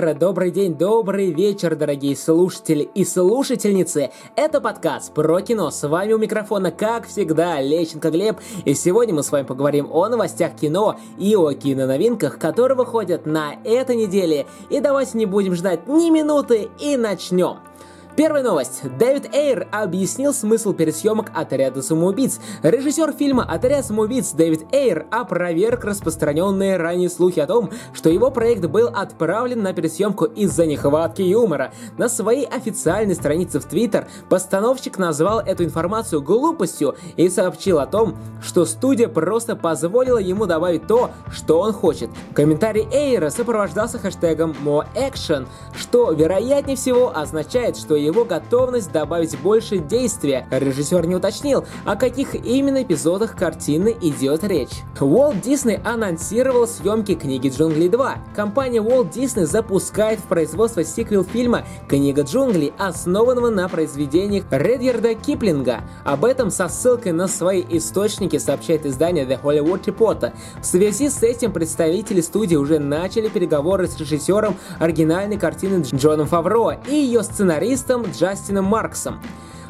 Утро, добрый день, добрый вечер, дорогие слушатели и слушательницы. Это подкаст про кино. С вами у микрофона, как всегда, Лещенко Глеб. И сегодня мы с вами поговорим о новостях кино и о киноновинках, которые выходят на этой неделе. И давайте не будем ждать ни минуты и начнем. Первая новость. Дэвид Эйр объяснил смысл пересъемок «Отряда самоубийц». Режиссер фильма «Отряд самоубийц» Дэвид Эйр опроверг распространенные ранее слухи о том, что его проект был отправлен на пересъемку из-за нехватки юмора. На своей официальной странице в Твиттер постановщик назвал эту информацию глупостью и сообщил о том, что студия просто позволила ему добавить то, что он хочет. Комментарий Эйра сопровождался хэштегом «More Action», что, вероятнее всего, означает, что его готовность добавить больше действия. Режиссер не уточнил, о каких именно эпизодах картины идет речь. Walt Disney анонсировал съемки книги Джунглей 2. Компания Walt Disney запускает в производство сиквел фильма «Книга джунглей», основанного на произведениях Редьярда Киплинга. Об этом со ссылкой на свои источники сообщает издание The Hollywood Reporter. В связи с этим представители студии уже начали переговоры с режиссером оригинальной картины Джоном Фавро и ее сценаристом артистом Джастином Марксом.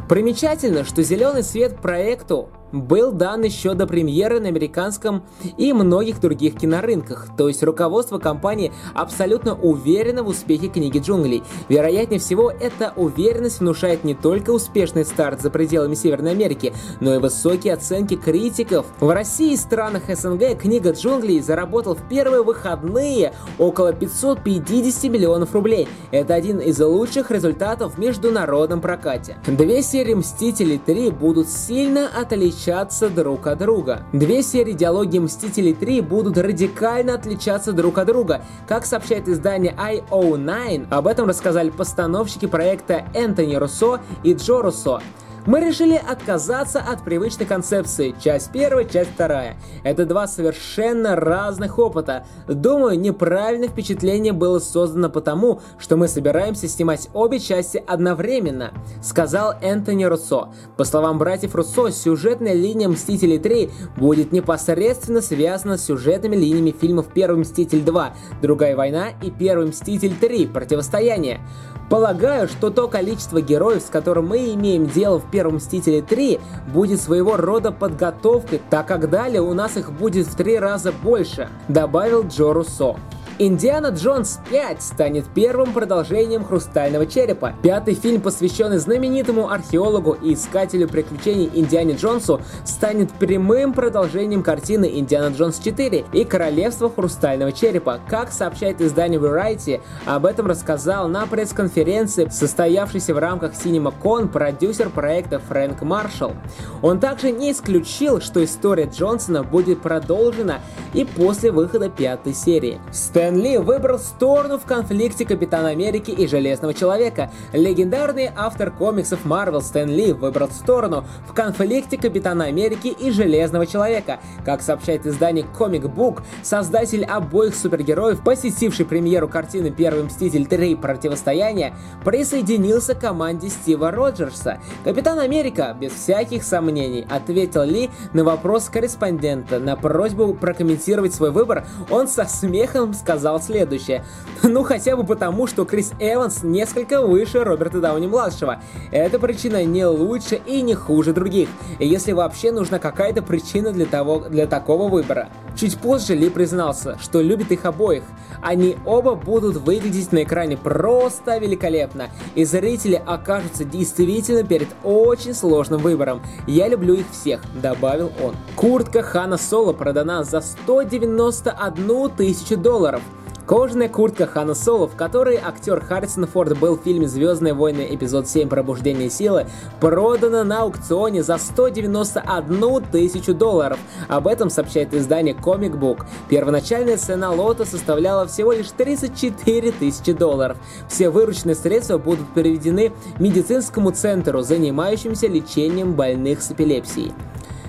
Примечательно, что зеленый свет проекту был дан еще до премьеры на американском и многих других кинорынках, то есть руководство компании абсолютно уверено в успехе книги джунглей. Вероятнее всего, эта уверенность внушает не только успешный старт за пределами Северной Америки, но и высокие оценки критиков. В России и странах СНГ книга джунглей заработал в первые выходные около 550 миллионов рублей. Это один из лучших результатов в международном прокате. Две серии Мстителей 3 будут сильно отличаться отличаться друг от друга. Две серии диалоги Мстителей 3 будут радикально отличаться друг от друга. Как сообщает издание IO9, об этом рассказали постановщики проекта Энтони Руссо и Джо Руссо мы решили отказаться от привычной концепции часть первая, часть вторая. Это два совершенно разных опыта. Думаю, неправильное впечатление было создано потому, что мы собираемся снимать обе части одновременно, сказал Энтони Руссо. По словам братьев Руссо, сюжетная линия Мстителей 3 будет непосредственно связана с сюжетными линиями фильмов Первый Мститель 2, Другая война и Первый Мститель 3, Противостояние. Полагаю, что то количество героев, с которым мы имеем дело в Первом Мстителе 3, будет своего рода подготовкой, так как далее у нас их будет в три раза больше, добавил Джо Руссо. Индиана Джонс 5 станет первым продолжением «Хрустального черепа». Пятый фильм, посвященный знаменитому археологу и искателю приключений Индиане Джонсу, станет прямым продолжением картины «Индиана Джонс 4» и «Королевство Хрустального черепа». Как сообщает издание Variety, об этом рассказал на пресс-конференции, состоявшейся в рамках CinemaCon, продюсер проекта Фрэнк Маршалл. Он также не исключил, что история Джонсона будет продолжена и после выхода пятой серии. Стэн Стэн Ли выбрал сторону в конфликте Капитана Америки и Железного Человека. Легендарный автор комиксов Марвел Стэн Ли выбрал сторону в конфликте Капитана Америки и Железного Человека. Как сообщает издание Comic Book, создатель обоих супергероев, посетивший премьеру картины «Первый Мститель 3. Противостояние», присоединился к команде Стива Роджерса. Капитан Америка, без всяких сомнений, ответил Ли на вопрос корреспондента. На просьбу прокомментировать свой выбор он со смехом сказал сказал следующее. Ну, хотя бы потому, что Крис Эванс несколько выше Роберта Дауни-младшего. Эта причина не лучше и не хуже других. Если вообще нужна какая-то причина для, того, для такого выбора. Чуть позже Ли признался, что любит их обоих. Они оба будут выглядеть на экране просто великолепно, и зрители окажутся действительно перед очень сложным выбором. Я люблю их всех, добавил он. Куртка Хана Соло продана за 191 тысячу долларов. Кожаная куртка Хана Соло, в которой актер Харрисон Форд был в фильме «Звездные войны. Эпизод 7. Пробуждение силы», продана на аукционе за 191 тысячу долларов. Об этом сообщает издание Comic Book. Первоначальная цена лота составляла всего лишь 34 тысячи долларов. Все вырученные средства будут переведены медицинскому центру, занимающемуся лечением больных с эпилепсией.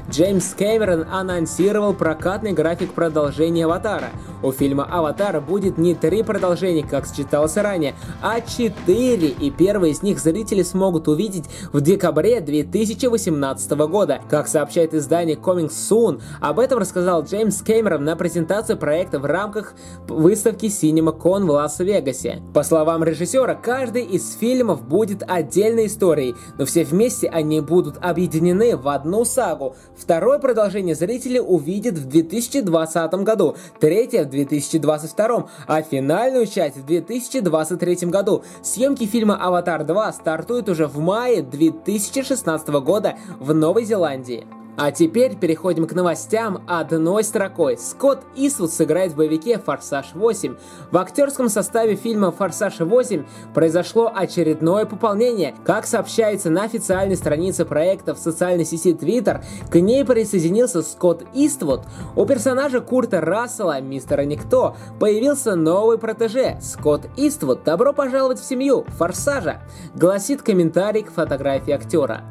Джеймс Кэмерон анонсировал прокатный график продолжения «Аватара». У фильма «Аватар» будет не три продолжения, как считалось ранее, а четыре, и первый из них зрители смогут увидеть в декабре 2018 года. Как сообщает издание Coming Soon, об этом рассказал Джеймс Кэмерон на презентации проекта в рамках выставки CinemaCon в Лас-Вегасе. По словам режиссера, каждый из фильмов будет отдельной историей, но все вместе они будут объединены в одну сагу. Второе продолжение зрители увидят в 2020 году, третье в 2022, а финальную часть в 2023 году. Съемки фильма «Аватар 2» стартуют уже в мае 2016 года в Новой Зеландии. А теперь переходим к новостям одной строкой. Скотт Исвуд сыграет в боевике «Форсаж 8». В актерском составе фильма «Форсаж 8» произошло очередное пополнение. Как сообщается на официальной странице проекта в социальной сети Twitter, к ней присоединился Скотт Иствуд. У персонажа Курта Рассела, мистера Никто, появился новый протеже – Скотт Иствуд. Добро пожаловать в семью «Форсажа», гласит комментарий к фотографии актера.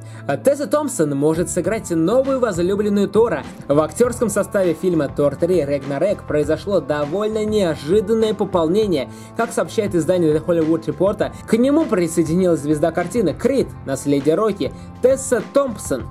Тесса Томпсон может сыграть новый новую возлюбленную Тора. В актерском составе фильма Тор 3 Регнарек произошло довольно неожиданное пополнение. Как сообщает издание The Hollywood Reporter, к нему присоединилась звезда картины Крит, наследие Рокки, Тесса Томпсон.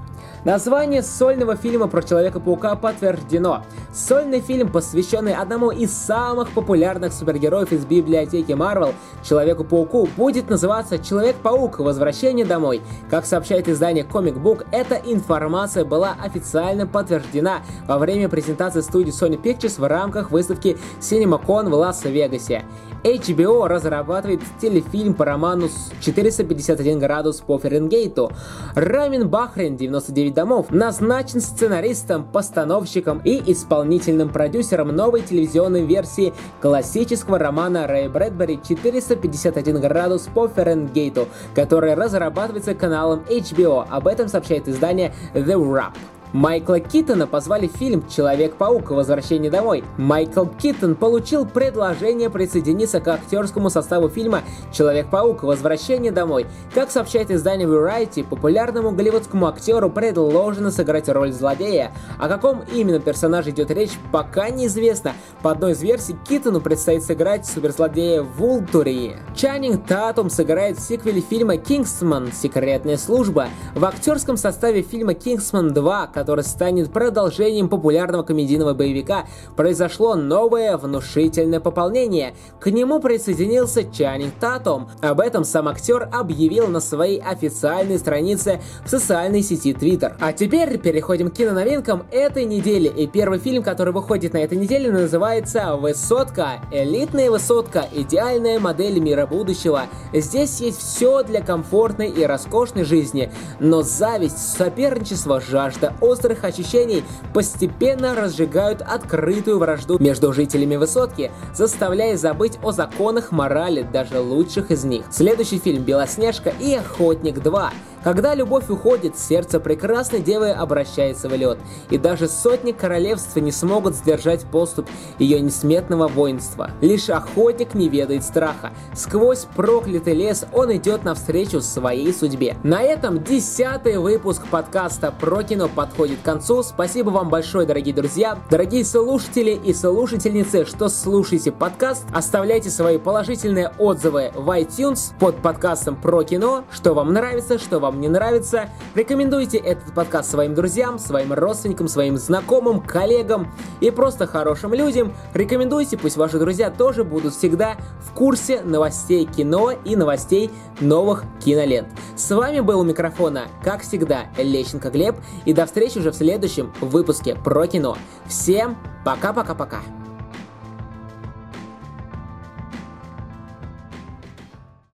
Название сольного фильма про Человека-паука подтверждено. Сольный фильм, посвященный одному из самых популярных супергероев из библиотеки Марвел, Человеку-пауку, будет называться Человек-паук. Возвращение домой. Как сообщает издание Comic Book, эта информация была официально подтверждена во время презентации студии Sony Pictures в рамках выставки CinemaCon в Лас-Вегасе. HBO разрабатывает телефильм по роману 451 градус по Фаренгейту. Рамин Бахрин, 99 домов, назначен сценаристом, постановщиком и исполнительным продюсером новой телевизионной версии классического романа Рэй Брэдбери 451 градус по Фаренгейту, который разрабатывается каналом HBO. Об этом сообщает издание The Wrap. Майкла Китона позвали в фильм «Человек-паук. Возвращение домой». Майкл Китон получил предложение присоединиться к актерскому составу фильма «Человек-паук. Возвращение домой». Как сообщает издание Variety, популярному голливудскому актеру предложено сыграть роль злодея. О каком именно персонаже идет речь, пока неизвестно. По одной из версий, Китону предстоит сыграть суперзлодея Вултури. Чаннинг Татум сыграет в сиквеле фильма «Кингсман. Секретная служба». В актерском составе фильма «Кингсман 2», который станет продолжением популярного комедийного боевика, произошло новое внушительное пополнение. К нему присоединился Чаннинг Татум. Об этом сам актер объявил на своей официальной странице в социальной сети Twitter. А теперь переходим к киноновинкам этой недели. И первый фильм, который выходит на этой неделе, называется «Высотка». Элитная высотка, идеальная модель мира будущего. Здесь есть все для комфортной и роскошной жизни. Но зависть, соперничество, жажда острых ощущений постепенно разжигают открытую вражду между жителями высотки, заставляя забыть о законах морали даже лучших из них. Следующий фильм «Белоснежка и Охотник 2» Когда любовь уходит, сердце прекрасной девы обращается в лед, и даже сотни королевств не смогут сдержать поступ ее несметного воинства. Лишь охотник не ведает страха. Сквозь проклятый лес он идет навстречу своей судьбе. На этом десятый выпуск подкаста про кино подходит к концу. Спасибо вам большое, дорогие друзья, дорогие слушатели и слушательницы, что слушаете подкаст. Оставляйте свои положительные отзывы в iTunes под подкастом про кино, что вам нравится, что вам вам не нравится, рекомендуйте этот подкаст своим друзьям, своим родственникам, своим знакомым, коллегам и просто хорошим людям. Рекомендуйте, пусть ваши друзья тоже будут всегда в курсе новостей кино и новостей новых кинолент. С вами был у микрофона, как всегда, Лещенко Глеб, и до встречи уже в следующем выпуске про кино. Всем пока-пока-пока.